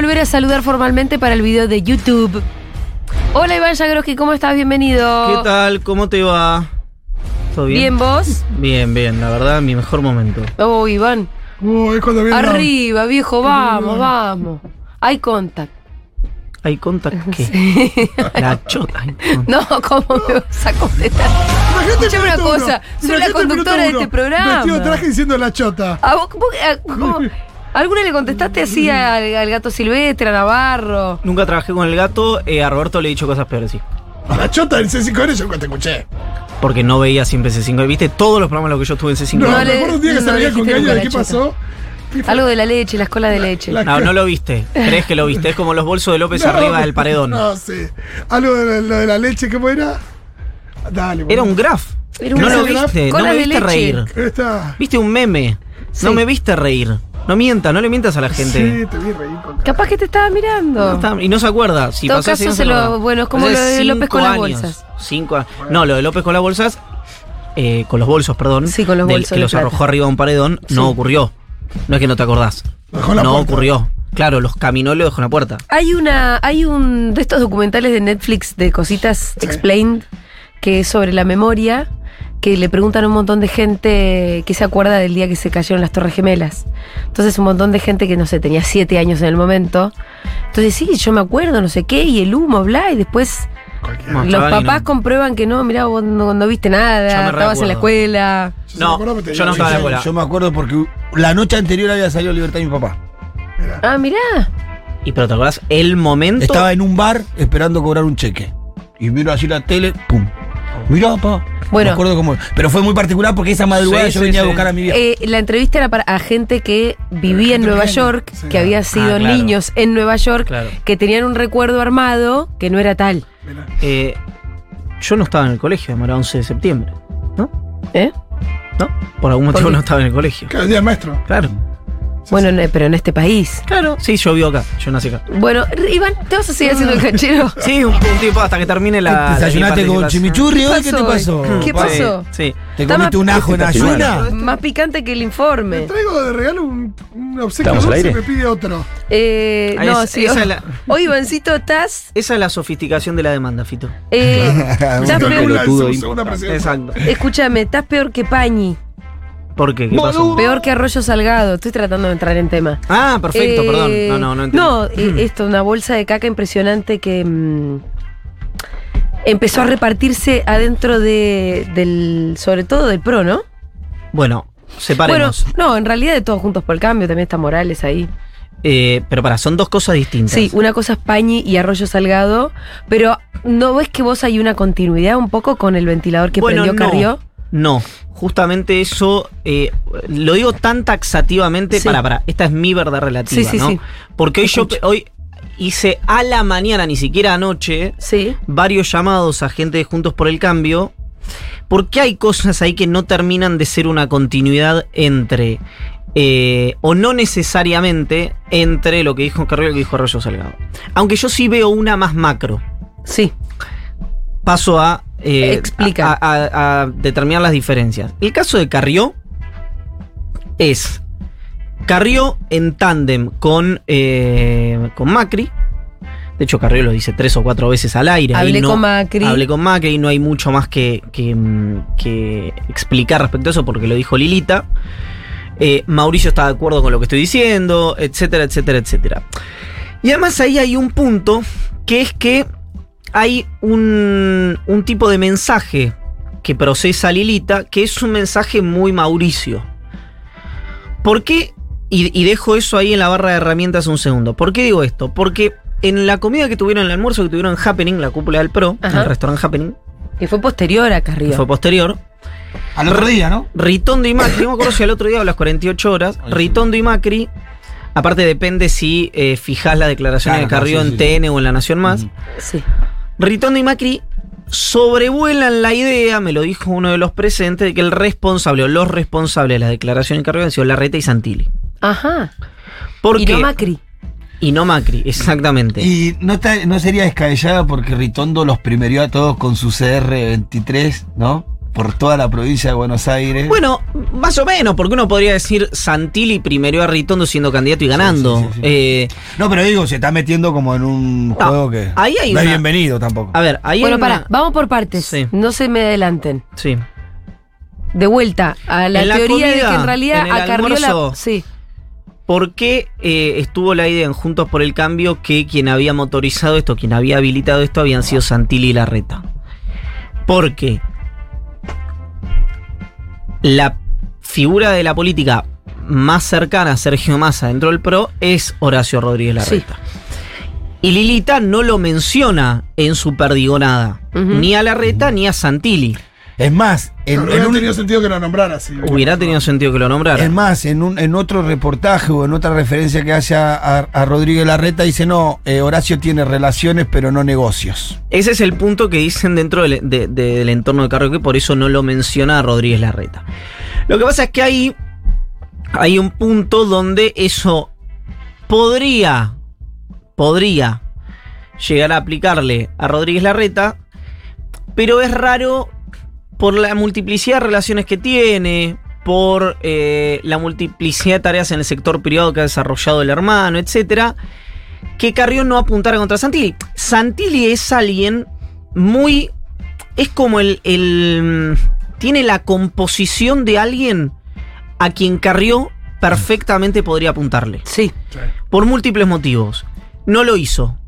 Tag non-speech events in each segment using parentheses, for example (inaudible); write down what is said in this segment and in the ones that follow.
volver a saludar formalmente para el video de YouTube. Hola Iván Jagroski, ¿cómo estás? Bienvenido. ¿Qué tal? ¿Cómo te va? ¿Todo bien? ¿Bien vos? Bien, bien, la verdad, mi mejor momento. Oh, Iván. Es cuando viene la- Arriba, viejo, vamos, vamos. Hay contact. ¿Hay contact (laughs) qué? La chota. no. ¿cómo me vas a contestar? Imagínate una cosa, soy la conductora de este programa. Vestido de traje diciendo la chota. ¿A vos, vos- a- cómo- ¿Alguna le contestaste así al, al gato silvestre, a Navarro? Nunca trabajé con el gato, eh, a Roberto le he dicho cosas peores, sí. La chota del C5N yo nunca te escuché. Porque no veía siempre C5. ¿Viste todos los programas en los que yo estuve en C5? No, No me le- acuerdo un día que no se veía le con nunca de qué chota. pasó. Algo de la leche, la escuela de leche. la- No, no lo viste. ¿Crees que lo viste? Es como los bolsos de López (laughs) No, arriba del paredón. No sé. Algo de la, lo de la leche, ¿cómo era? Dale, Era un graf. Era un no lo viste, no me viste leche. reír. Esta. Viste un meme. Sí. No me viste reír. No mientas, no le mientas a la gente. Sí, te vi reír con Capaz que te estaba mirando. No está- y no se acuerda. Si En todo caso, no se lo- bueno, es como Hace lo de López cinco con las años. bolsas. Cinco a- No, lo de López con las bolsas. eh, con los bolsos, perdón. Sí, con los del- bolsos Que de los plata. arrojó arriba de un paredón. Sí. No ocurrió. No es que no te acordás. Dejó la no puerta. ocurrió. Claro, los caminó y lo dejó en la puerta. Hay una, hay un de estos documentales de Netflix de cositas explained que es sobre la memoria, que le preguntan a un montón de gente que se acuerda del día que se cayeron las Torres Gemelas. Entonces un montón de gente que no sé, tenía siete años en el momento. Entonces sí, yo me acuerdo, no sé qué, y el humo, bla, y después cualquiera. No, los papás no. comprueban que no, mirá, vos no, no viste Yo nada, estabas en la escuela. Yo No, que tenía yo no estaba en la escuela. Yo me acuerdo porque la noche anterior había salido Libertad de mi papá. Ah, mirá. Y pero te acordás el momento. Estaba en un bar esperando cobrar un cheque. Y miro así la tele, ¡pum! Mirá, papá. Bueno. Me acuerdo cómo. Pero fue muy particular porque esa madrugada Sí, yo sí, venía sí. a buscar a mi vieja. Eh, la entrevista era para a gente que vivía en Nueva York, sí. que había sido Ah, claro. niños en Nueva York, Claro. que tenían un recuerdo armado que no era tal. Eh, yo no estaba en el colegio, era 11 de septiembre. ¿No? ¿Eh? ¿No? Por algún motivo no estaba en el colegio. Claro, el día del maestro. Claro. Bueno, no, pero en este país. Claro. Sí, yo vivo acá. Yo nací acá. Bueno, Iván, ¿te vas a seguir haciendo el canchero? (laughs) Sí, un, un tiempo hasta que termine la. ¿Desayunaste con chimichurri hoy? ¿Qué te pasó? ¿Qué pasó? Sí. ¿Te comiste un ajo en ayuna? Más picante que el Me informe. traigo de regalo un, un obsequio ¿Estamos al dulce y me pide otro. Eh, Ah, no, es- sí. esa Hoy, la- hoy, Ivancito, estás. Esa es la sofisticación de la demanda, Fito. eh, (laughs) estás Segunda- peor. Exacto. escúchame, estás peor que Pañi. ¿Por qué? ¿Qué pasó? Peor que Arroyo Salgado. Estoy tratando de entrar en tema. Ah, perfecto, Eh, perdón. No, no, no entendí. No, eh, esto, una bolsa de caca impresionante que mm, empezó a repartirse adentro de, del, sobre todo del PRO, ¿no? Bueno, separemos. Bueno, no, en realidad de todos juntos por el cambio, también está Morales ahí. Eh, pero para, son dos cosas distintas. Sí, una cosa es Pañi y Arroyo Salgado, pero ¿no ves que vos hay una continuidad un poco con el ventilador que Bueno, prendió no. Carrió? No, justamente eso eh, lo digo tan taxativamente Sí. para, para, esta es mi verdad relativa, Sí, sí, ¿no? Porque hoy yo hoy hice a la mañana, ni siquiera anoche, Sí. varios llamados a gente de Juntos por el Cambio, porque hay cosas ahí que no terminan de ser una continuidad entre, eh, o no necesariamente, entre lo que dijo Carrillo y lo que dijo Arroyo Salgado. Aunque yo sí veo una más macro. Sí. Paso a, eh, Explica. a, a- a determinar las diferencias. El caso de Carrió es Carrió en tándem con, eh, con Macri. De hecho, Carrió lo dice tres o cuatro veces al aire. Hablé no- con Macri. Hablé con Macri y no hay mucho más que, que, que explicar respecto a eso porque lo dijo Lilita. Eh, Mauricio está de acuerdo con lo que estoy diciendo, etcétera, etcétera, etcétera. Y además ahí hay un punto que es que hay un, un tipo de mensaje que procesa Lilita que es un mensaje muy Mauricio. ¿Por qué? Y, y dejo eso ahí en la barra de herramientas un segundo. ¿Por qué digo esto? Porque en la comida que tuvieron, el almuerzo que tuvieron en Happening, la cúpula del Pro, Ajá. el restaurante Happening, Que fue posterior a que Carrió. fue posterior, Al otro día, ¿no? Ritondo y Macri, no me acuerdo si al otro día o a las 48 horas, Ay. Ritondo y Macri, aparte depende si eh, fijás la declaración Claro, de Carrió claro, en sí, sí. TN o en La Nación Más. Sí. Ritondo y Macri sobrevuelan la idea, me lo dijo uno de los presentes, de que el responsable o los responsables de la declaración de Carrió han sido Larreta y Santilli. Ajá. ¿Por y qué? no Macri. Y no Macri, (laughs) exactamente. Y no, está, no sería descabellada porque Ritondo los primerió a todos con su CR23, ¿no? Por toda la provincia de Buenos Aires. Bueno, más o menos, porque uno podría decir Santilli primero a Ritondo siendo candidato y ganando. sí, sí, sí. Eh, no, pero digo, se está metiendo como en un juego que ahí hay no es bienvenido tampoco. a ver, ahí Bueno, hay pará, vamos por partes. Sí. No se me adelanten. Sí. De vuelta a la teoría de que en realidad en la. Sí. ¿Por qué eh, estuvo la idea en Juntos por el Cambio que quien había motorizado esto, quien había habilitado esto, habían sido Santilli y Larreta? Porque la figura de la política más cercana a Sergio Massa dentro del PRO es Horacio Rodríguez Larreta. Y Lilita no lo menciona en su perdigonada, ni a Larreta ni a Santilli. Es más, en, No, en hubiera un- tenido sentido que lo nombrara. Hubiera tenido sentido que lo nombrara. es más, en, un, en otro reportaje o en otra referencia que hace a, a- a Rodríguez Larreta, dice, no, eh, Horacio tiene relaciones pero no negocios. Ese es el punto que dicen dentro del, de- de- del entorno de Carrió, que por eso no lo menciona a Rodríguez Larreta. Lo que pasa es que ahí hay un punto donde eso podría, podría llegar a aplicarle a Rodríguez Larreta, pero es raro por la multiplicidad de relaciones que tiene, por eh, la multiplicidad de tareas en el sector privado que ha desarrollado el hermano, etcétera, que Carrión no apuntara contra Santilli. Santilli es alguien muy. Es como el. el- tiene la composición de alguien a quien Carrió perfectamente podría apuntarle. Sí. Por múltiples motivos. No lo hizo.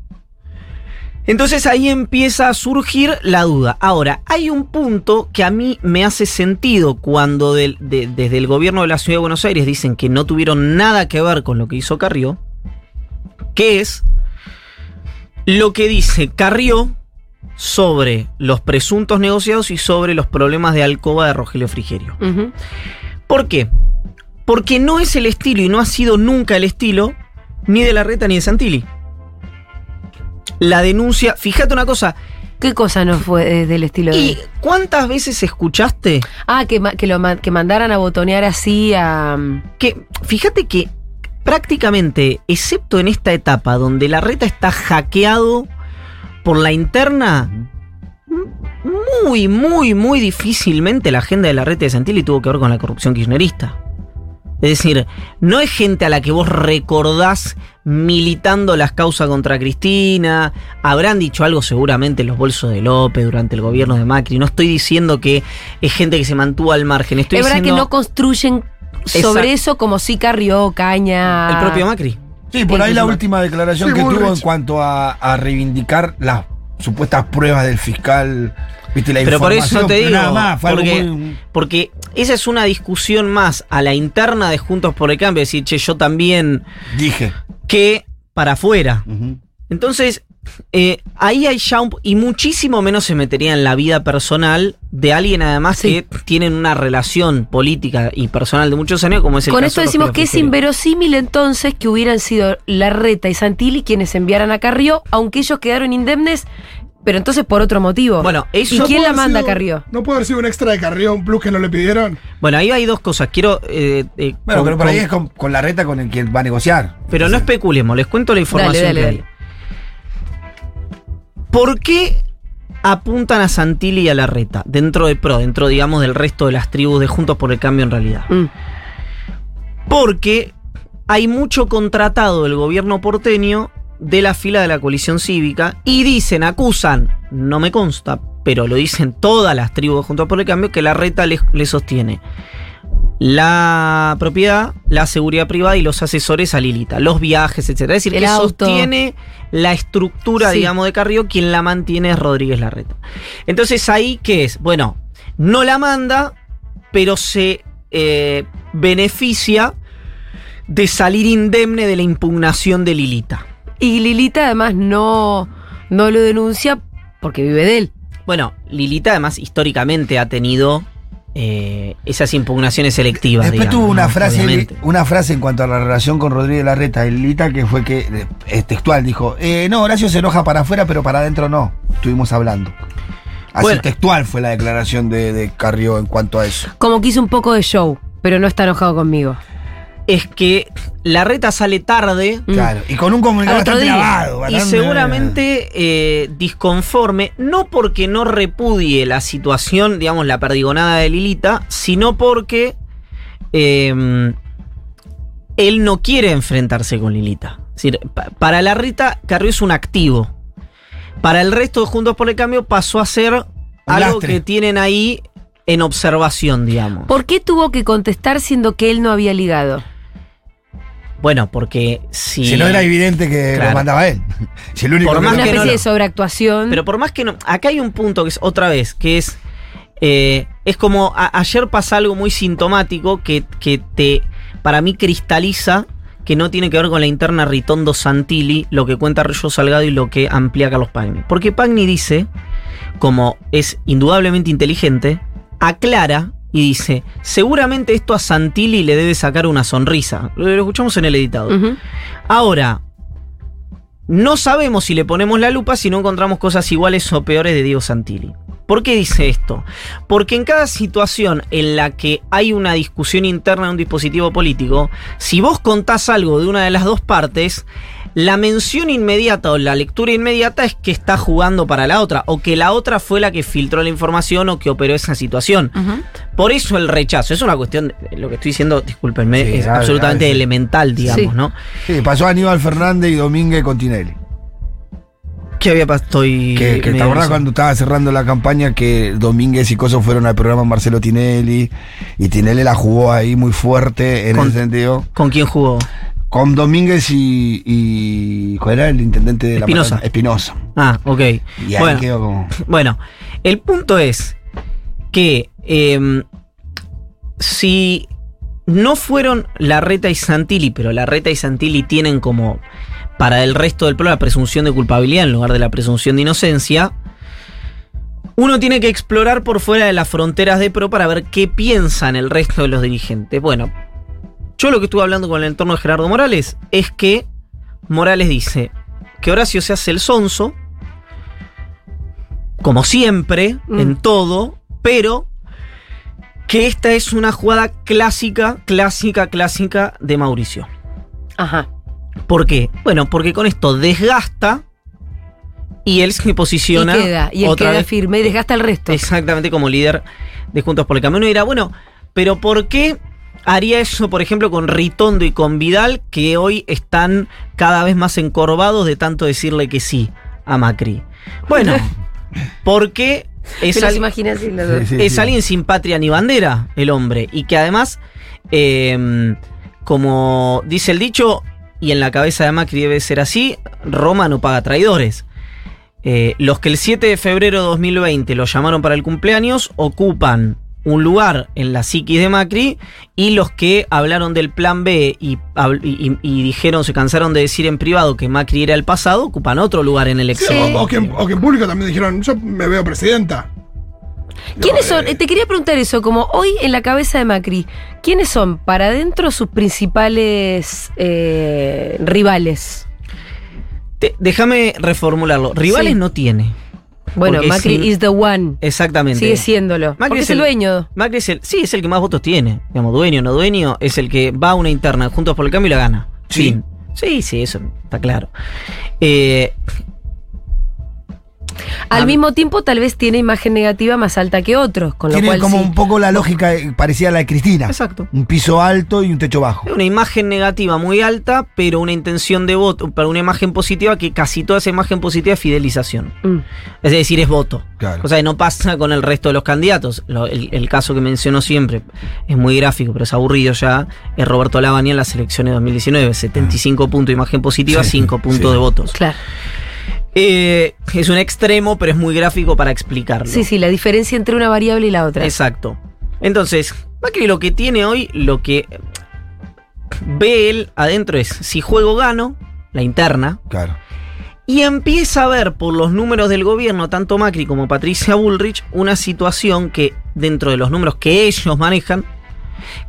Entonces ahí empieza a surgir la duda. Ahora, hay un punto que a mí me hace sentido cuando del- de- desde el gobierno de la Ciudad de Buenos Aires dicen que no tuvieron nada que ver con lo que hizo Carrió, que es lo que dice Carrió sobre los presuntos negociados y sobre los problemas de alcoba de Rogelio Frigerio. ¿Por qué? Porque no es el estilo y no ha sido nunca el estilo ni de Larreta ni de Santilli. La denuncia, fíjate una cosa, ¿Qué cosa no fue eh, del estilo ¿y de.? cuántas veces escuchaste Ah, que, que, lo, que mandaran a botonear así a. que, fíjate que prácticamente, excepto en esta etapa donde Larreta está hackeado por la interna, muy, muy, muy difícilmente la agenda de Larreta y de Santilli tuvo que ver con la corrupción kirchnerista. Es decir, no es gente a la que vos recordás militando las causas contra Cristina. Habrán dicho algo seguramente en los bolsos de López durante el gobierno de Macri. No estoy diciendo que es gente que se mantuvo al margen. Estoy es verdad diciendo que no construyen sobre Exacto. eso como si Carrió, Caña. el propio Macri. Sí, por ahí la última declaración Sí, que tuvo en cuanto a, a reivindicar las supuestas pruebas del fiscal, viste, la Pero por eso te digo, nada más, porque, muy- porque esa es una discusión más a la interna de Juntos por el Cambio, decir, che, yo también, dije. que para afuera. Entonces, eh, ahí hay ya un, y muchísimo menos se metería en la vida personal de alguien además Sí. que tienen una relación política y personal de muchos años como es el Con caso esto de decimos que es inverosímil entonces que hubieran sido Larreta y Santilli quienes enviaran a Carrió, aunque ellos quedaron indemnes, pero entonces por otro motivo. Bueno, eso- ¿Y ¿No quién la manda sido- Carrió? ¿No puede haber sido un extra de Carrió, un plus que no le pidieron? Bueno, ahí hay dos cosas. Quiero. eh, eh, Bueno, con- pero por ahí es con, con la reta con el que va a negociar. Pero no especulemos, les cuento la información Dale, dale, que hay. ¿Por qué apuntan a Santilli y a Larreta dentro de PRO, dentro, digamos, del resto de las tribus de Juntos por el Cambio en realidad? Mm. Porque hay mucho contratado del gobierno porteño de la fila de la coalición cívica y dicen, acusan, no me consta, pero lo dicen todas las tribus de Juntos por el Cambio, que Larreta le, le sostiene la propiedad, la seguridad privada y los asesores a Lilita, los viajes, etc. Es decir, El que auto. sostiene la estructura, Sí. digamos, de Carrió, quien la mantiene es Rodríguez Larreta. Entonces, ahí, ¿qué es? Bueno, no la manda, pero se eh, beneficia de salir indemne de la impugnación de Lilita. Y Lilita además no, no lo denuncia porque vive de él. Bueno, Lilita además históricamente ha tenido eh, esas impugnaciones selectivas. Después digamos, tuvo una ¿no? frase, Obviamente. una frase en cuanto a la relación con Rodríguez Larreta, Lilita, que fue que, eh, es textual, dijo, eh, no, Horacio se enoja para afuera, pero para adentro no. Estuvimos hablando. Así Bueno. textual fue la declaración de, de Carrió en cuanto a eso. Como que hizo un poco de show, pero no está enojado conmigo. Es que la reta sale tarde Mm. Claro. Y con un comunicado bastante día. lavado. y seguramente eh, disconforme, no porque no repudie la situación, digamos, la perdigonada de Lilita, sino porque eh, él no quiere enfrentarse con Lilita. Es decir, pa- para la Rita, Carrió es un activo. Para el resto de Juntos por el Cambio pasó a ser algo lastre. que tienen ahí en observación, digamos. ¿Por qué tuvo que contestar siendo que él no había ligado? Bueno, porque si... Si no era evidente que Claro. lo mandaba él. (laughs) Si el único Por que más Una no especie lo- de sobreactuación. Pero por más que no. Acá hay un punto que es otra vez, que es. eh, es como. a- ayer pasa algo muy sintomático que, que te. Para mí cristaliza que no tiene que ver con la interna Ritondo Santilli, lo que cuenta Rollo Salgado y lo que amplía Carlos Pagni. Porque Pagni dice, como es indudablemente inteligente, aclara y dice: seguramente esto a Santilli le debe sacar una sonrisa. Lo, lo escuchamos en el editado. Ahora, no sabemos si le ponemos la lupa si no encontramos cosas iguales o peores de Diego Santilli. ¿Por qué dice esto? Porque en cada situación en la que hay una discusión interna de un dispositivo político, si vos contás algo de una de las dos partes, la mención inmediata o la lectura inmediata es que está jugando para la otra, o que la otra fue la que filtró la información o que operó esa situación. Por eso el rechazo. Es una cuestión, de- lo que estoy diciendo, discúlpenme, Sí, es dale, absolutamente elemental, digamos, Sí. ¿no? Sí, pasó a Aníbal Fernández y Domínguez con Tinelli. ¿Qué había pasado? Que, que te acordás cuando estaba cerrando la campaña que Domínguez y Coso fueron al programa Marcelo Tinelli y Tinelli la jugó ahí muy fuerte en Con- ese sentido. ¿Con quién jugó? Con Domínguez y, y. ¿Cuál era el intendente de la Espinosa. Matanza? Espinosa. Ah, ok. Y ahí bueno, quedó como. bueno, el punto es que em, si no fueron Larreta y Santilli, pero Larreta y Santilli tienen como para el resto del pueblo la presunción de culpabilidad en lugar de la presunción de inocencia, uno tiene que explorar por fuera de las fronteras de PRO para ver qué piensan el resto de los dirigentes. Bueno, yo lo que estuve hablando con el entorno de Gerardo Morales es que Morales dice que Horacio se hace el sonso, como siempre, Mm. en todo, pero que esta es una jugada clásica, clásica, clásica de Mauricio. Ajá. ¿Por qué? Bueno, porque con esto desgasta y él se posiciona y queda, y él otra queda vez firme y desgasta el resto. exactamente como líder de Juntos por el Camino. Uno dirá, bueno, pero ¿por qué haría eso, por ejemplo, con Ritondo y con Vidal, que hoy están cada vez más encorvados de tanto decirle que sí a Macri? Bueno, (laughs) porque es, al- dos. Sí, sí, es sí. alguien sin patria ni bandera, el hombre, y que además, eh, como dice el dicho, y en la cabeza de Macri debe ser así, Roma no paga traidores. Eh, los que el 7 de febrero de 2020 lo llamaron para el cumpleaños ocupan un lugar en la psiquis de Macri y los que hablaron del plan B y, dijeron, se cansaron de decir en privado que Macri era el pasado, ocupan otro lugar en el Sí, exilio. o, o que, en- o que en público también dijeron, yo me veo presidenta. ¿Quiénes son? eh, Eh, Te quería preguntar eso, como hoy en la cabeza de Macri, ¿quiénes son para adentro sus principales eh, rivales? Te- Déjame reformularlo. Rivales Sí. no tiene. Bueno, Porque Macri sin- is the one. Exactamente. Sigue siéndolo. Macri Porque es es el dueño. Macri es el, sí, es el que más votos tiene. Digamos, dueño o no dueño, es el que va a una interna juntos por el cambio y la gana. Sí. Fin. Sí, sí, eso está claro. Eh, Al Ah, mismo tiempo, tal vez tiene imagen negativa más alta que otros, con lo Tiene cual como sí. un poco la lógica eh, parecida a la de Cristina. exacto. Un piso alto y un techo bajo. Una imagen negativa muy alta, pero una intención de voto, para una imagen positiva que casi toda esa imagen positiva es fidelización. Mm. Es decir, es voto. Claro. O sea, no pasa con el resto de los candidatos. Lo- el, el caso que menciono siempre es muy gráfico, pero es aburrido ya. Es Roberto Lavagna en las elecciones de 2019. 75 puntos de imagen positiva, Ah. Sí, 5 puntos sí. de votos. Claro. Eh, es un extremo, pero es muy gráfico para explicarlo. Sí, sí, la diferencia entre una variable y la otra. Exacto. Entonces, Macri lo que tiene hoy, lo que ve él adentro es, si juego gano, la interna, Claro. y empieza a ver por los números del gobierno, tanto Macri como Patricia Bullrich, una situación que dentro de los números que ellos manejan,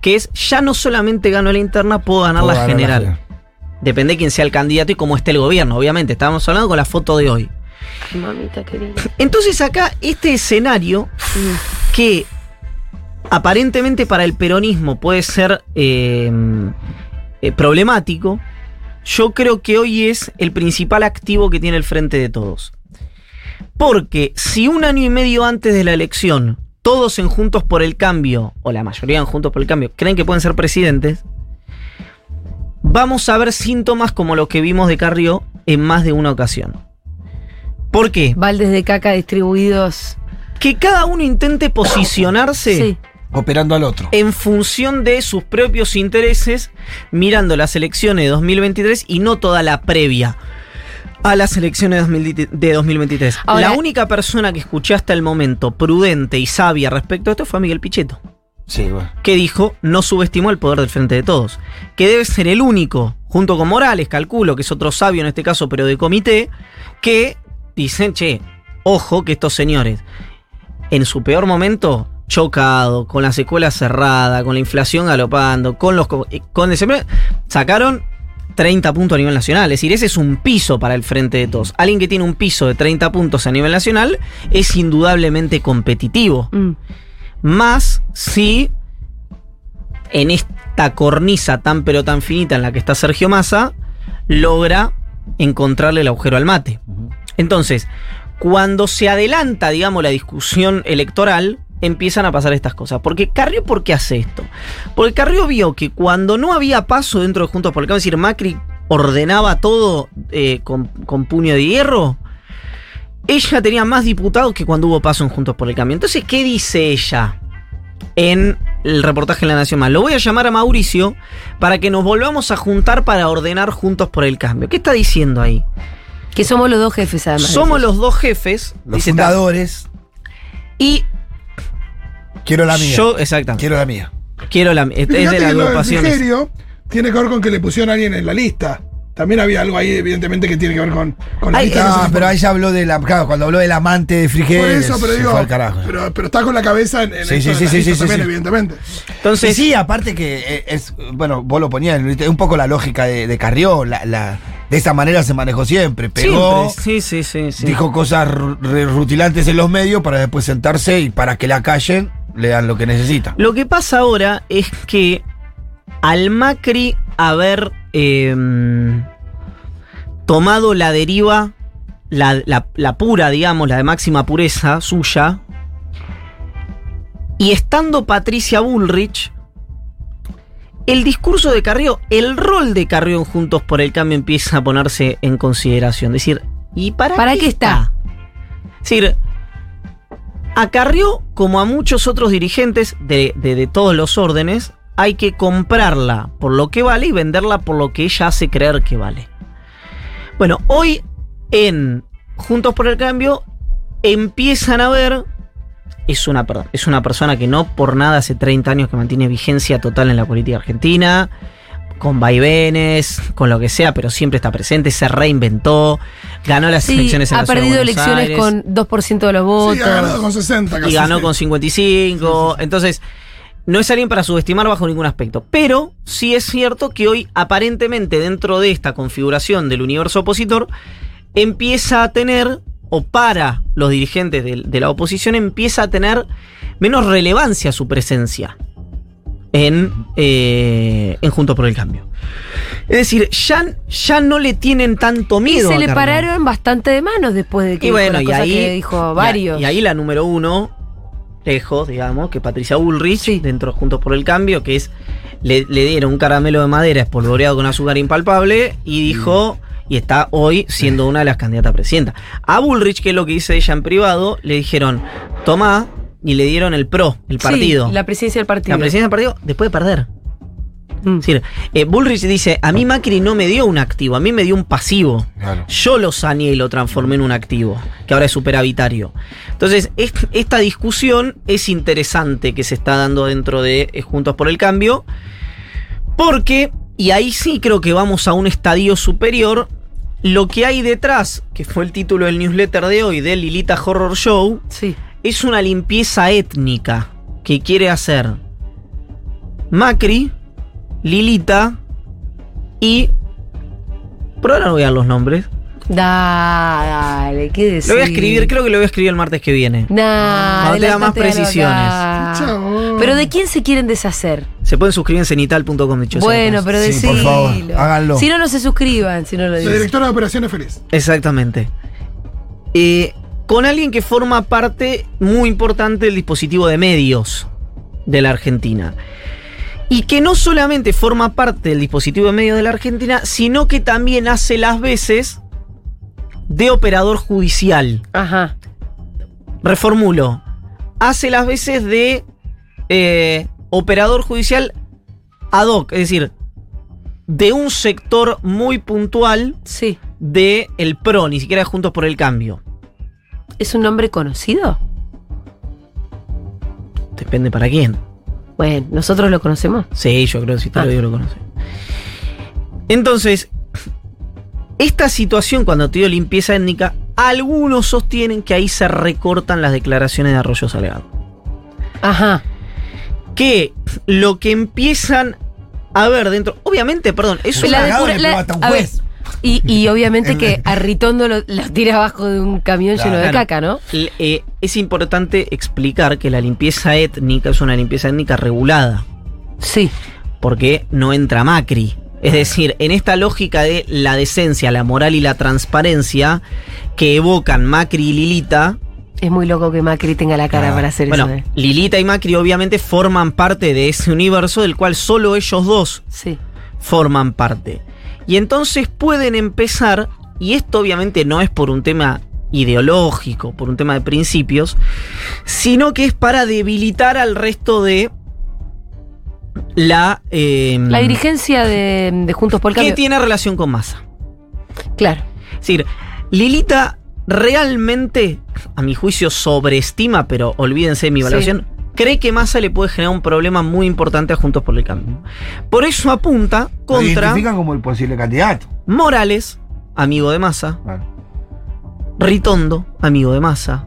que es ya no solamente gano la interna, puedo ganar Puedo la ganar la general. general. Depende de quién sea el candidato y cómo esté el gobierno, obviamente. Estábamos hablando con la foto de hoy. Mamita querida. Entonces acá este escenario que aparentemente para el peronismo puede ser eh, eh, problemático, yo creo que hoy es el principal activo que tiene el frente de todos. Porque si un año y medio antes de la elección todos en Juntos por el Cambio, o la mayoría en Juntos por el Cambio, creen que pueden ser presidentes, vamos a ver síntomas como los que vimos de Carrió en más de una ocasión. ¿Por qué? Baldes de caca distribuidos. Que cada uno intente posicionarse Sí. Operando al otro. en función de sus propios intereses, mirando las elecciones de 2023 y no toda la previa a las elecciones de 2000 de 2023. Ahora- la única persona que escuché hasta el momento prudente y sabia respecto a esto fue Miguel Pichetto, Sí, bueno. que dijo no subestimó el poder del Frente de Todos, que debe ser el único, junto con Morales, calculo que es otro sabio en este caso, pero de comité, que dicen, che, ojo que estos señores, en su peor momento, chocado, con las escuelas cerradas, con la inflación galopando, con los eh, con desempleo, sacaron 30 puntos a nivel nacional. Es decir, ese es un piso para el frente de todos. Alguien que tiene un piso de 30 puntos a nivel nacional es indudablemente competitivo. Mm. Más si en esta cornisa tan pero tan finita en la que está Sergio Massa, logra encontrarle el agujero al mate. Entonces, cuando se adelanta, digamos, la discusión electoral, empiezan a pasar estas cosas. Porque Carrió, ¿por qué hace esto? Porque Carrió vio que cuando no había paso dentro de Juntos por el Cambio, es decir, Macri ordenaba todo eh, con, con puño de hierro, ella tenía más diputados que cuando hubo paso en Juntos por el Cambio. Entonces, ¿qué dice ella? En el reportaje en La Nación Más. Lo voy a llamar a Mauricio para que nos volvamos a juntar para ordenar Juntos por el Cambio. ¿Qué está diciendo ahí? Que somos los dos jefes, además. Somos los dos jefes. Los dice, fundadores. y Quiero la mía. yo, exactamente. Quiero la mía. Quiero la. Es es de la agrupación. tiene que ver con que le pusieron a alguien en la lista. También había algo ahí, evidentemente, que tiene que ver con, con la Ay, eh, no sé Ah, pero por- ahí ya habló de la. Claro, cuando habló del amante de Por Frigeres. eso, pero se digo. fue al carajo. Pero, pero está con la cabeza en, en Sí, sí, de sí, la sí, sí, también, sí. evidentemente. Entonces, sí, sí, aparte que eh, es, bueno, vos lo ponías, es un poco la lógica de, de Carrió, la, la- de esa manera se manejó siempre, pegó, siempre, sí, sí, sí, sí. dijo cosas rutilantes en los medios para después sentarse y para que la callen le dan lo que necesita. Lo que pasa ahora es que al Macri haber em, tomado la deriva, la, la- la pura, digamos, la de máxima pureza suya, y estando Patricia Bullrich, el discurso de Carrió, el rol de Carrió en Juntos por el Cambio empieza a ponerse en consideración. Es decir, ¿y para, ¿Para qué está? Es decir, a Carrió, como a muchos otros dirigentes de, de- de todos los órdenes, hay que comprarla por lo que vale y venderla por lo que ella hace creer que vale. Bueno, hoy en Juntos por el Cambio empiezan a ver. Es una, perdón, es una persona que no por nada hace 30 años que mantiene vigencia total en la política argentina, con vaivenes, con lo que sea, pero siempre está presente, se reinventó, ganó las Sí, elecciones en ha la ciudad de perdido Buenos elecciones Aires con 2% de los votos. Sí, ha ganado con 60 casi. y ganó sí. con 55. Entonces, no es alguien para subestimar bajo ningún aspecto. Pero sí es cierto que hoy, aparentemente, dentro de esta configuración del universo opositor, empieza a tener, o para los dirigentes de, de la oposición, empieza a tener menos relevancia su presencia en, eh, en Juntos por el Cambio. Es decir, ya, ya no le tienen tanto Y miedo. se a le pararon bastante de manos después de que Y dijo bueno, y ahí. que dijo y- varios. Y, ahí la número uno, lejos, digamos, que Patricia Bullrich, Sí. dentro de Juntos por el Cambio, que es. Le, le dieron un caramelo de madera espolvoreado con azúcar impalpable y dijo. Y está hoy siendo una de las candidatas a presidenta. A Bullrich, que es lo que dice ella en privado, le dijeron: Tomá, y le dieron el PRO, el Sí, partido. la presidencia del partido. La presidencia del partido después de perder. Mm. Es decir, eh, Bullrich dice: A mí Macri no me dio un activo, a mí me dio un pasivo. Claro. Yo lo saneé y lo transformé en un activo, que ahora es superavitario. Entonces, es- esta discusión es interesante que se está dando dentro de eh, Juntos por el Cambio, porque, y ahí sí creo que vamos a un estadio superior, lo que hay detrás, que fue el título del newsletter de hoy, de Lilita Horror Show, Sí. es una limpieza étnica que quiere hacer Macri, Lilita y... Por ahora no voy a dar los nombres. Da, dale, ¿qué decís? Lo voy a escribir, creo que lo voy a escribir el martes que viene. Nah, Cuando tenga más adelántate a lo precisiones. Chao. Pero ¿de quién se quieren deshacer? Se pueden suscribir en cenital.com, dicho bueno, pero Sí, decilo. por favor, háganlo. Si no, no se suscriban, si no lo La dicen. directora de operaciones feliz. Exactamente. Eh, con alguien que forma parte muy importante del dispositivo de medios de la Argentina. Y que no solamente forma parte del dispositivo de medios de la Argentina, sino que también hace las veces de operador judicial. Ajá. Reformulo. Hace las veces de eh, operador judicial ad hoc, es decir, de un sector muy puntual Sí. de el PRO, ni siquiera de Juntos por el Cambio. ¿Es un nombre conocido? Depende para quién. Bueno, nosotros lo conocemos. Sí, yo creo que si te Ah. lo digo lo conoce. Entonces, esta situación cuando te digo limpieza étnica, algunos sostienen que ahí se recortan las declaraciones de Arroyo Salgado. Ajá. Que lo que empiezan a ver dentro, obviamente, perdón, eso La Salgado depura- la- a ver. Y, y (laughs) obviamente que (laughs) a Ritondo lo, lo tira abajo de un camión lleno de Claro. caca, ¿no? L- eh, es importante explicar que la limpieza étnica es una limpieza étnica regulada. Sí. porque no entra Macri. Es decir, en esta lógica de la decencia, la moral y la transparencia que evocan Macri y Lilita, Es muy loco que Macri tenga la cara Ah, para hacer bueno, eso. ¿eh? Lilita y Macri obviamente forman parte de ese universo del cual solo ellos dos Sí. forman parte. Y entonces pueden empezar, y esto obviamente no es por un tema ideológico, por un tema de principios, sino que es para debilitar al resto de la... eh, La dirigencia de, de Juntos por el que tiene relación con Massa. Claro. Es decir, Lilita realmente, a mi juicio, sobreestima, pero olvídense de mi Sí. Cree que Massa le puede generar un problema muy importante a Juntos por el Cambio. Por eso apunta contra identifican como el posible candidato. Morales, amigo de Massa. Ritondo, amigo de Massa.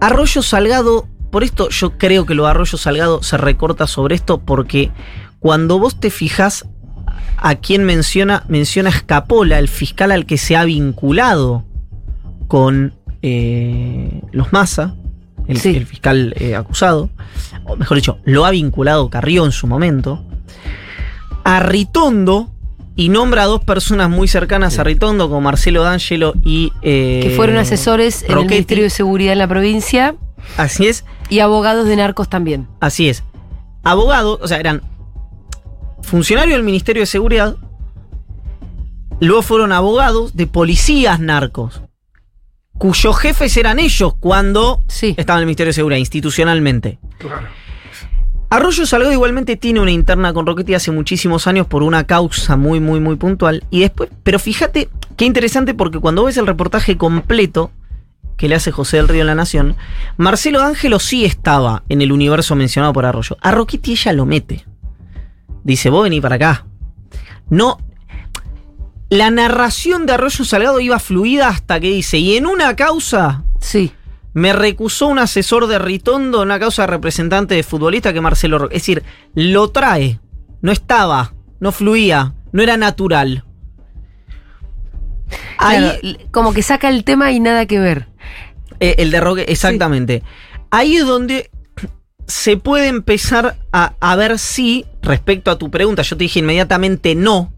Arroyo Salgado, por esto yo creo que lo de Arroyo Salgado se recorta sobre esto porque cuando vos te fijas a quién menciona, menciona Escapola, el fiscal al que se ha vinculado con eh, los Massa, el, Sí. el fiscal eh, acusado, o mejor dicho, lo ha vinculado Carrió en su momento, a Ritondo y nombra a dos personas muy cercanas a Ritondo, como Marcelo D'Angelo y... eh, Que fueron asesores en el. Ministerio de Seguridad en la provincia Así es, y abogados de narcos también. así es. Abogados, o sea, eran funcionarios del Ministerio de Seguridad, luego fueron abogados de policías narcos, cuyos jefes eran ellos cuando Sí. estaban en el Ministerio de Seguridad, institucionalmente. Claro. Arroyo Salgado igualmente tiene una interna con Roquetti hace muchísimos años por una causa muy, muy, muy puntual. Y después, pero fíjate qué interesante porque cuando ves el reportaje completo que le hace José del Río en La Nación, Marcelo D'Angelo sí estaba en el universo mencionado por Arroyo. A Roquetti ella lo mete. Dice, vos vení para acá. No. La narración de Arroyo Salgado iba fluida hasta que dice, y en una causa Sí. me recusó un asesor de Ritondo en una causa de representante de futbolista que Marcelo Roque. Es decir, lo trae. No estaba, no fluía, no era natural. Ahí, Claro, como que saca el tema y nada que ver. eh, el de Roque, exactamente. Ahí es donde se puede empezar a, a ver si, respecto a tu pregunta, yo te dije inmediatamente no.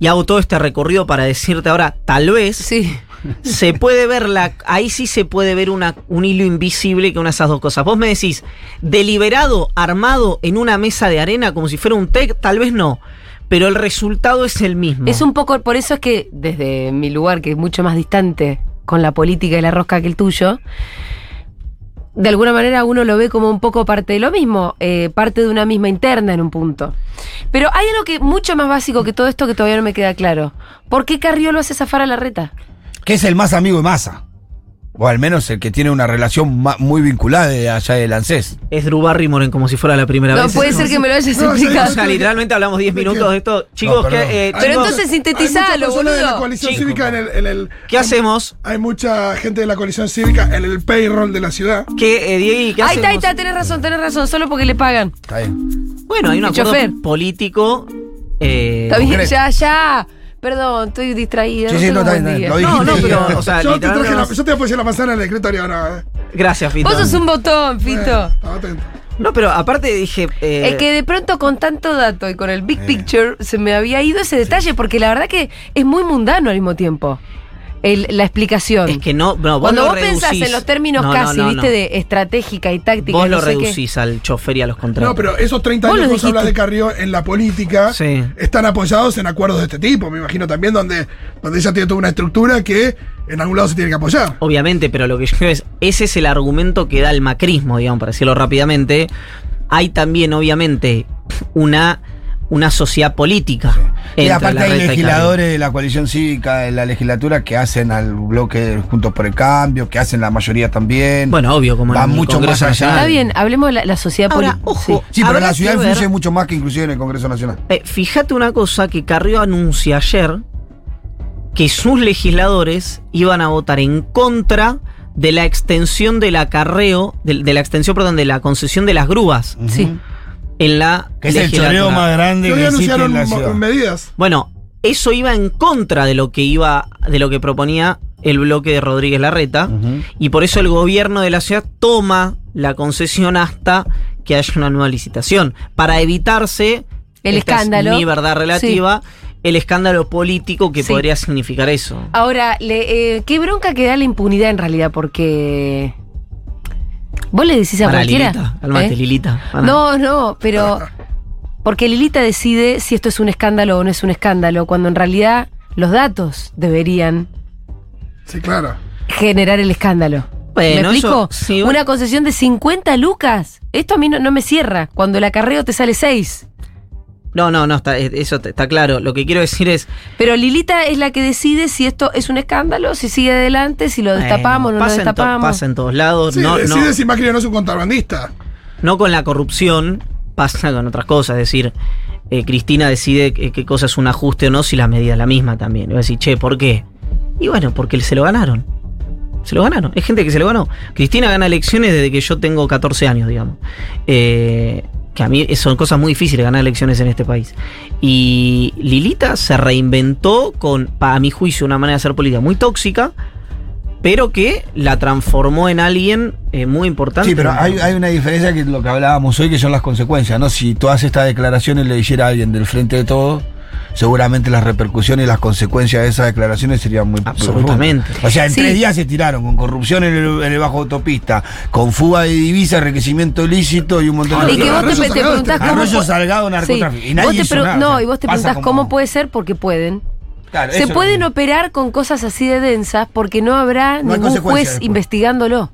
Y hago todo este recorrido para decirte ahora, tal vez. Sí. se puede ver la. Ahí sí se puede ver una, un hilo invisible que una de esas dos cosas. Vos me decís, deliberado, armado en una mesa de arena como si fuera un tech, tal vez no. Pero el resultado es el mismo. Es un poco, por eso es que desde mi lugar, que es mucho más distante con la política y la rosca que el tuyo, de alguna manera uno lo ve como un poco parte de lo mismo, eh, parte de una misma interna en un punto. Pero hay algo que mucho más básico que todo esto que todavía no me queda claro. ¿Por qué Carrió lo hace zafar a la reta? Que es el más amigo de Massa. O al menos el que tiene una relación muy vinculada de allá del ANSES. Es Drew Barrymore como si fuera la primera No, vez. puede ser que me lo hayas No, explicado. O sea, literalmente hablamos 10 minutos de esto. Chicos, No, perdón. ¿qué, eh, Hay Pero chicos, entonces Hay sintetizalo, de la boludo. coalición Chico. cívica en el, en el- ¿qué hacemos? Hay mucha gente de la coalición cívica en el payroll de la ciudad. ¿Qué, eh, Diego, qué Ahí está, ahí está, tenés razón, tenés razón, solo porque le pagan. Está bien. Bueno, hay un El acuerdo chofer. político. eh, Está bien, ya, ya. Perdón, estoy distraída. Sí, no sí, no, buen está bien, día. lo No, dijiste. no, pero, o sea, yo, te traje la, yo te apoyé la manzana en el escritorio ahora. eh. Gracias, Fito. Vos sos un botón, Fito. Eh, atento. No, pero aparte dije. eh, Es que de pronto con tanto dato y con el big picture se me había ido ese detalle porque la verdad que es muy mundano al mismo tiempo. El- la explicación. es que no. no Cuando lo vos pensás en los términos No, no, casi, no, viste, no. de estratégica y táctica. Vos lo sé qué. reducís al chofer y a los contratos. No, pero esos 30 Vos años que vos hablas de. Carrió en la política Sí. están apoyados en acuerdos de este tipo, me imagino también, donde, donde ella tiene toda una estructura que en algún lado se tiene que apoyar. Obviamente, pero lo que yo creo es, ese es el argumento que da el macrismo, digamos, para decirlo rápidamente. Hay también, obviamente, una, una sociedad política. Y entre aparte la hay legisladores de la coalición cívica de la legislatura que hacen al bloque Juntos por el Cambio, que hacen la mayoría también. Bueno, obvio, como Va en el mucho Congreso más allá. Nacional. Está bien, hablemos de la, la sociedad Ahora, política. ojo, sí, pero la ciudad influye mucho más que inclusive en el Congreso Nacional. Eh, fíjate una cosa que Carrió anuncia ayer que sus legisladores iban a votar en contra de la extensión del acarreo, de, de la extensión, perdón, de la concesión de las grúas Sí. En la Que es el choreo más grande hoy que anunciaron en la mo- ciudad. medidas. Bueno, eso iba en contra de lo que iba, de lo que proponía el bloque de Rodríguez Larreta, y por eso el gobierno de la ciudad toma la concesión hasta que haya una nueva licitación, para evitarse El esta es escándalo. mi verdad relativa, el escándalo político que Sí. podría significar eso. Ahora, le, eh, qué bronca que da la impunidad en realidad, porque. ¿Vos le decís a Para cualquiera? Lilita, calmate, ¿Eh? Lilita. Para. No, no, pero. Porque Lilita decide si esto es un escándalo o no es un escándalo, cuando en realidad los datos deberían Sí, claro. generar el escándalo. Bueno, ¿Me explico? eso, sí, Una concesión de 50 lucas. Esto a mí no, no me cierra. Cuando el acarreo te sale 6. No, no, no, está, eso está claro. Lo que quiero decir es, Pero Lilita es la que decide si esto es un escándalo, si sigue adelante, si lo destapamos, bueno, no lo destapamos. pasa en todos lados. Sí, no, no, decide si Macri no es un contrabandista. no con la corrupción, pasa con otras cosas. Es decir, eh, Cristina decide qué, qué cosa es un ajuste o no si la medida es la misma también. Y va a decir, che, ¿por qué? Y bueno, porque se lo ganaron. Se lo ganaron. Es gente que se lo ganó. Cristina gana elecciones desde que yo tengo 14 años, digamos. Eh, que a mí son cosas muy difíciles ganar elecciones en este país. Y Lilita se reinventó con, a mi juicio, una manera de hacer política muy tóxica, pero que la transformó en alguien eh, muy importante. Sí, pero hay, hay una diferencia que es lo que hablábamos hoy, que son las consecuencias, ¿no? Si todas estas declaraciones le dijera a alguien del frente de todo, seguramente las repercusiones y las consecuencias de esas declaraciones serían muy Absolutamente. profundas. O sea, en Sí. tres días se tiraron con corrupción en el, en el bajo autopista, con fuga de divisas, enriquecimiento ilícito y un montón de Y que vos te, te Salgado, preguntás cómo. Arroyo Salgado, narcotráfico. Y nadie Vos te hizo nada, no, o sea, y vos te preguntás como- cómo puede ser porque pueden. Claro, Se pueden operar con cosas así de densas porque no habrá No ningún juez después. investigándolo.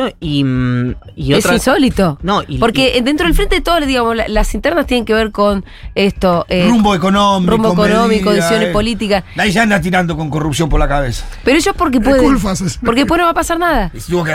No, y, mm, y Es insólito. No, y- porque dentro del frente de todo, digamos, la- las internas tienen que ver con esto. eh, rumbo económico. rumbo económico, decisiones eh. políticas. Nadie se anda tirando con corrupción por la cabeza. Pero ellos porque pueden. Porque después no va a pasar nada. Tuvo que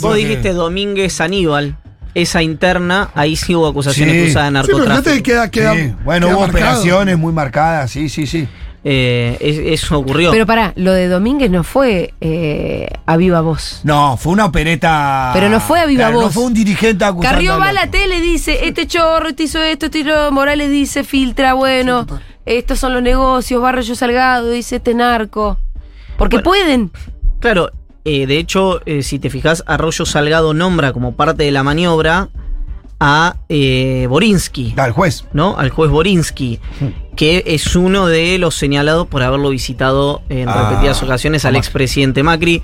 vos que- dijiste Domínguez Aníbal. Esa interna, ahí sí hubo acusaciones Sí. cruzadas de Sí, pero fíjate narcotráfico. que queda, queda, Sí, Bueno, queda hubo marcado. operaciones muy marcadas, sí, sí, sí. Eh, es- eso ocurrió. Pero pará, lo de Domínguez no fue eh, a viva voz. No, fue una opereta. Pero no fue a viva Claro, voz. No fue un dirigente acusando. Carrió al va a la tele dice, este chorro, este hizo esto, este hizo- Morales dice, filtra, bueno, Sí, estos son los negocios, Barrio Salgado dice, este narco. Porque Bueno. pueden. Claro, eh, de hecho, eh, si te fijas, Arroyo Salgado nombra como parte de la maniobra a eh, Borinsky, Da, el juez. ¿no? Al juez Borinsky, que es uno de los señalados por haberlo visitado en Ah, repetidas ocasiones al Macri. expresidente Macri.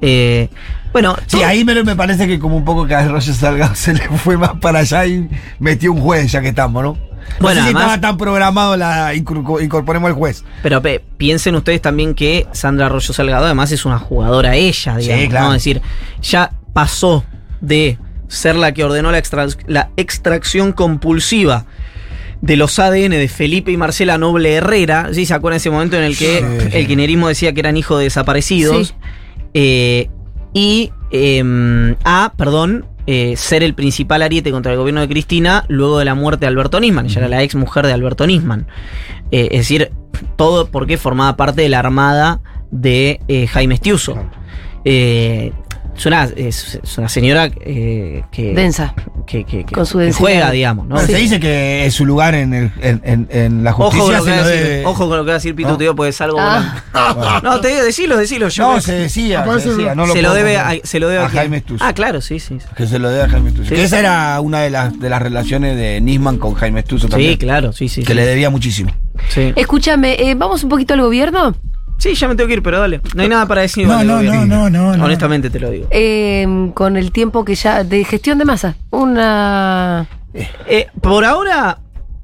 Eh, bueno, Sí, ahí me, me parece que como un poco que a Roger Salgado (laughs) se le fue más para allá y metió un juez, ya que estamos, ¿no? No Bueno, sé si además- estaba tan programado la incor- incorporemos al juez. Pero pe- piensen ustedes también que Sandra Arroyo Salgado además es una jugadora ella, Sí, digamos. claro. ¿no? Es decir, ya pasó de ser la que ordenó la, extra- la extracción compulsiva de los ADN de Felipe y Marcela Noble Herrera. ¿Sí se acuerdan ese momento en el que Sí, el kirchnerismo decía que eran hijos de desaparecidos? Sí. Eh, y em, a, perdón, eh, ser el principal ariete contra el gobierno de Cristina luego de la muerte de Alberto Nisman. Ella era la ex mujer de Alberto Nisman. Eh, es decir, todo porque formaba parte de la armada de eh, Jaime Estiuso. Eh, Es una, es, es una señora eh, que, Densa. que, que- que- Con su que juega, digamos, ¿no? Bueno, Se dice que es su lugar en, el- en, en- en la Ojo con, justicia lo que va a decir, debe- ojo con lo que va a decir Pito, ¿No? te digo, porque es algo Ah. (laughs) No, te digo, decilo, decilo. Yo No, se decía, se, decía, lo debe a, contar. se lo debe a? Jaime Stus. Ah, claro, sí, sí. Que se lo debe a Jaime Stus. Sí. Que esa era una de las, de las relaciones de Nisman con Jaime Stus también. Sí, claro, sí, sí. Que sí. le debía muchísimo. Sí. Escúchame, eh, ¿vamos un poquito al gobierno? Sí, ya me tengo que ir, pero dale. No hay nada para decir. No, no, no, no, no, no. Honestamente te lo digo. Eh, con el tiempo que ya. de gestión de masa. Una. Eh, por ahora,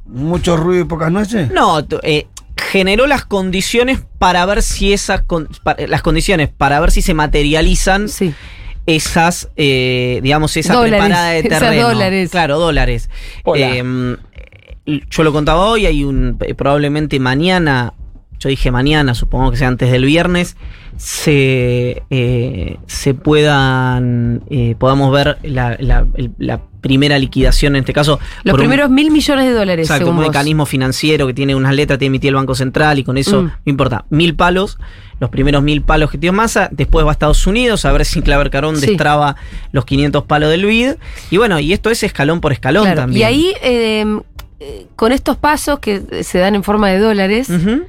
Mucho ruido y pocas nueces. no. eh, generó las condiciones para ver si esas. con- las condiciones para ver si se materializan Sí. esas, eh, digamos, esa Dólares, preparada de (laughs) esas terreno. dólares. Claro, dólares. Hola. Eh, yo lo contaba hoy, hay un eh, probablemente mañana, yo dije mañana, supongo que sea antes del viernes, se, eh, se puedan, eh, podamos ver la, la- el- la primera liquidación en este caso. Los un- primeros mil millones de dólares, Exacto, según un vos. mecanismo financiero que tiene unas letras, tiene emitido el Banco Central y con eso, Mm. no importa, mil palos, los primeros mil palos que tiene Massa, después va a Estados Unidos a ver si Claver Carón Sí. destraba los 500 palos del BID. Y bueno, y esto es escalón por escalón Claro, también. Y ahí, eh, con estos pasos que se dan en forma de dólares Ujú.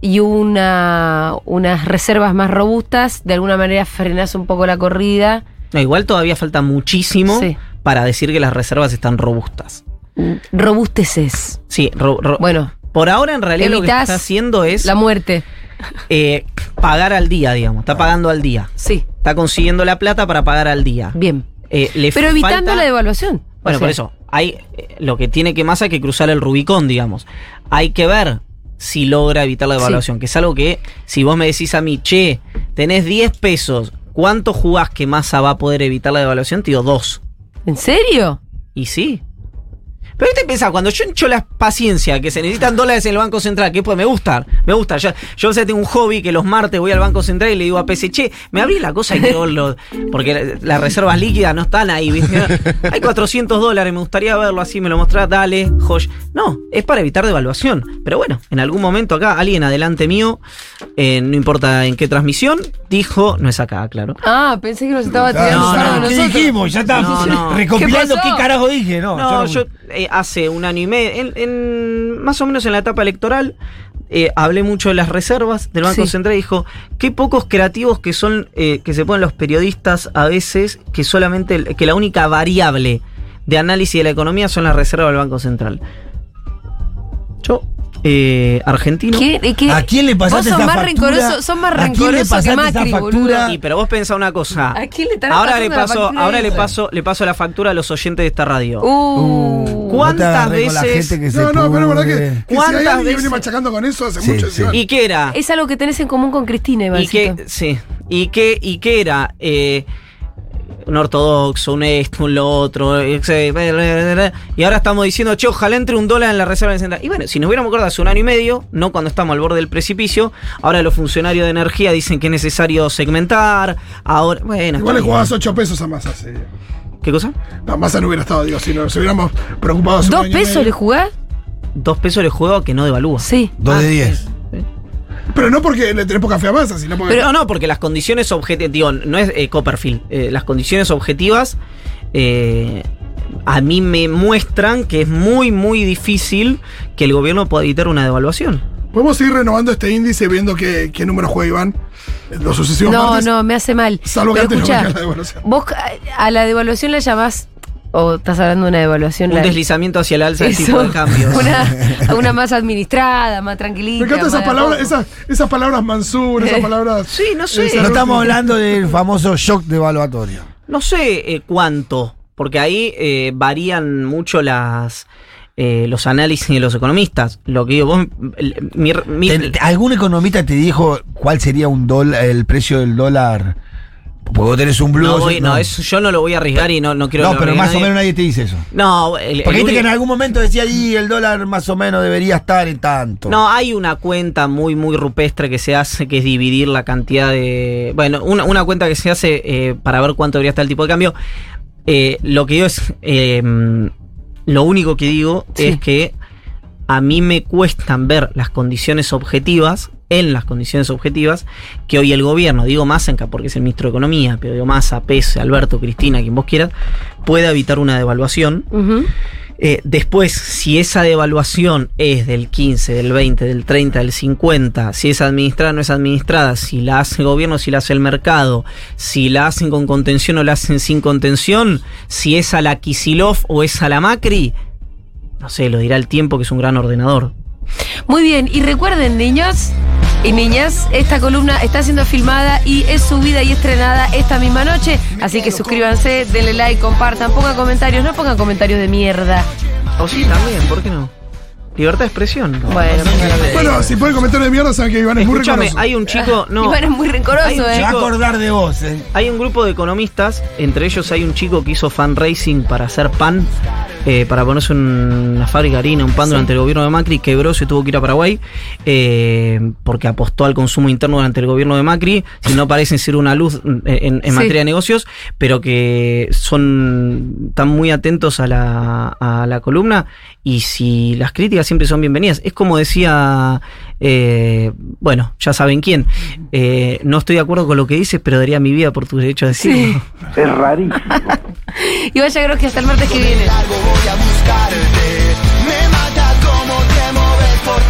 Y una, unas reservas más robustas, de alguna manera frenás un poco la corrida. No, igual todavía falta muchísimo Sí. para decir que las reservas están robustas. Robusteces. Sí, ro- ro- Bueno, por ahora en realidad lo que está haciendo es la muerte. eh, pagar al día, digamos. Está pagando al día. Sí, Está consiguiendo la plata para pagar al día. bien. Eh, le Pero evitando falta- la devaluación. Bueno, O sea, por eso, hay eh, lo que tiene que más hay que cruzar el Rubicón, digamos. Hay que ver si logra evitar la devaluación, que es algo que si vos me decís a mí, che, tenés 10 pesos, ¿cuánto jugás que Massa va a poder evitar la devaluación? Te digo, dos. ¿En serio? Y sí. Pero te pensás, cuando yo encho la paciencia que se necesitan dólares en el Banco Central, que pues me gusta, me gusta. Yo, yo o sea, tengo un hobby que los martes voy al Banco Central y le digo a PC, che, me abrí la cosa y quiero verlo. Porque la- las reservas líquidas no están ahí, ¿viste? (laughs) Hay 400 dólares, me gustaría verlo así, me lo mostrás, dale, Josh. No, es para evitar devaluación. Pero bueno, en algún momento acá, alguien adelante mío, eh, no importa en qué transmisión, dijo, no es acá, claro. Ah, pensé que nos estaba tirando no, no, ¿Qué nosotros. dijimos? Ya está No, no. recopilando ¿Qué qué, carajo dije. No, No, yo yo eh, hace un año y medio, en, en- más o menos en la etapa electoral, eh, hablé mucho de las reservas del Banco Sí. Central y dijo, qué pocos creativos que son, eh, que se ponen los periodistas a veces, que solamente, que la única variable de análisis de la economía son las reservas del Banco Central. Yo, eh, argentino. ¿Qué- y qué- ¿A quién le pasaste vos sos esa más factura? rencoroso, son más ¿A quién le rencorosos que Macri, factura? boludo. Y pero vos pensá una cosa. ¿A quién le Ahora pasando le la paso, factura ahora le paso, le paso la factura a los oyentes de esta radio. Uh, ¿Cuántas no con la veces- gente que se No, no, pero es verdad que, que si ¿Cuántas hay alguien que veces- viene machacando con eso hace Sí, mucho. sí. sí. ¿Y qué era? es algo que tenés en común con Cristina, y Ivancito. que sí y que y que era eh, un ortodoxo un esto un lo otro eh, y ahora estamos diciendo che ojalá entre un dólar en la reserva central y bueno si nos hubiéramos acordado hace un año y medio no cuando estamos al borde del precipicio ahora los funcionarios de energía dicen que es necesario segmentar ahora bueno Igual le jugabas bien. 8 pesos a Massa. Sí. qué cosa No, Massa no hubiera estado, digo, si nos hubiéramos preocupado ¿Dos pesos le jugás? dos pesos de juego que no devalúa Sí. Dos de Ah, diez. Pero no porque le tenés poca fe a Massa, sino porque. Pero no, porque las condiciones objetivas, digo, no es eh, Copperfield, eh, las condiciones objetivas eh, a mí me muestran que es muy, muy difícil que el gobierno pueda evitar una devaluación. Podemos ir renovando este índice viendo qué, qué número juega Iván los sucesivos No, martes. no, me hace mal. Salvo que Pero antes no escuchá, la devaluación. vos a, a la devaluación la llamás, o estás hablando de una devaluación. Un la- deslizamiento hacia el alza del tipo de cambio. Una, (laughs) una más administrada, más tranquilita. Me encantan esas palabras, esas, esas palabras Mansur, esas (laughs) palabras. Sí, no sé. esas- No estamos hablando del famoso shock devaluatorio. No sé eh, cuánto, porque ahí eh, varían mucho las eh, los análisis de los economistas. Lo que digo, vos, mi- mi- ¿Algún economista te dijo cuál sería un dólar, el precio del dólar? Porque vos tenés un blue. no, voy- no, eso yo no lo voy a arriesgar y no, no quiero No, pero más o menos nadie te dice eso. No, el- Porque el viste que en algún momento decía ahí el dólar más o menos debería estar en tanto. No, hay una cuenta muy, muy rupestre que se hace, que es dividir la cantidad de. Bueno, una, una cuenta que se hace eh, para ver cuánto debería estar el tipo de cambio. Eh, lo que digo es. eh, lo único que digo Sí. es que a mí me cuestan ver las condiciones objetivas en las condiciones objetivas que hoy el gobierno, digo Massa, porque es el ministro de Economía, pero digo Massa, Pese, Alberto, Cristina, quien vos quieras, pueda evitar una devaluación. Eh, después, si esa devaluación es del 15, del 20, del 30, del 50, si es administrada o no es administrada, si la hace el gobierno, si la hace el mercado, si la hacen con contención o la hacen sin contención, si es a la Kisilov o es a la Macri, no sé, lo dirá el tiempo que es un gran ordenador. Muy bien, y recuerden, niños y niñas, esta columna está siendo filmada y es subida y estrenada esta misma noche. Así que suscríbanse, denle like, compartan, pongan comentarios, no pongan comentarios de mierda. O sí, también, ¿por qué no? Libertad de expresión. Bueno, Bueno, si pueden comentar de mierda, saben que Iván es muy Escúchame, rencoroso. hay un chico. No, Iván es muy rencoroso, Hay un Se ¿eh? va a chico- acordar de vos, eh. Hay un grupo de economistas, entre ellos hay un chico que hizo fundraising para hacer pan, eh, para ponerse una fábrica de harina, un pan durante el gobierno de Macri, quebró, se tuvo que ir a Paraguay, eh, porque apostó al consumo interno durante el gobierno de Macri, si no parecen ser una luz en, en Sí. materia de negocios, pero que son están muy atentos a la, a la columna y si las críticas siempre son bienvenidas. Es como decía, eh, bueno, ya saben quién, eh, no estoy de acuerdo con lo que dices, pero daría mi vida por tu derecho a decirlo. Sí. Es rarísimo. (laughs) Y vaya creo que hasta el martes que viene. algo voy a buscarte. Me mata como te por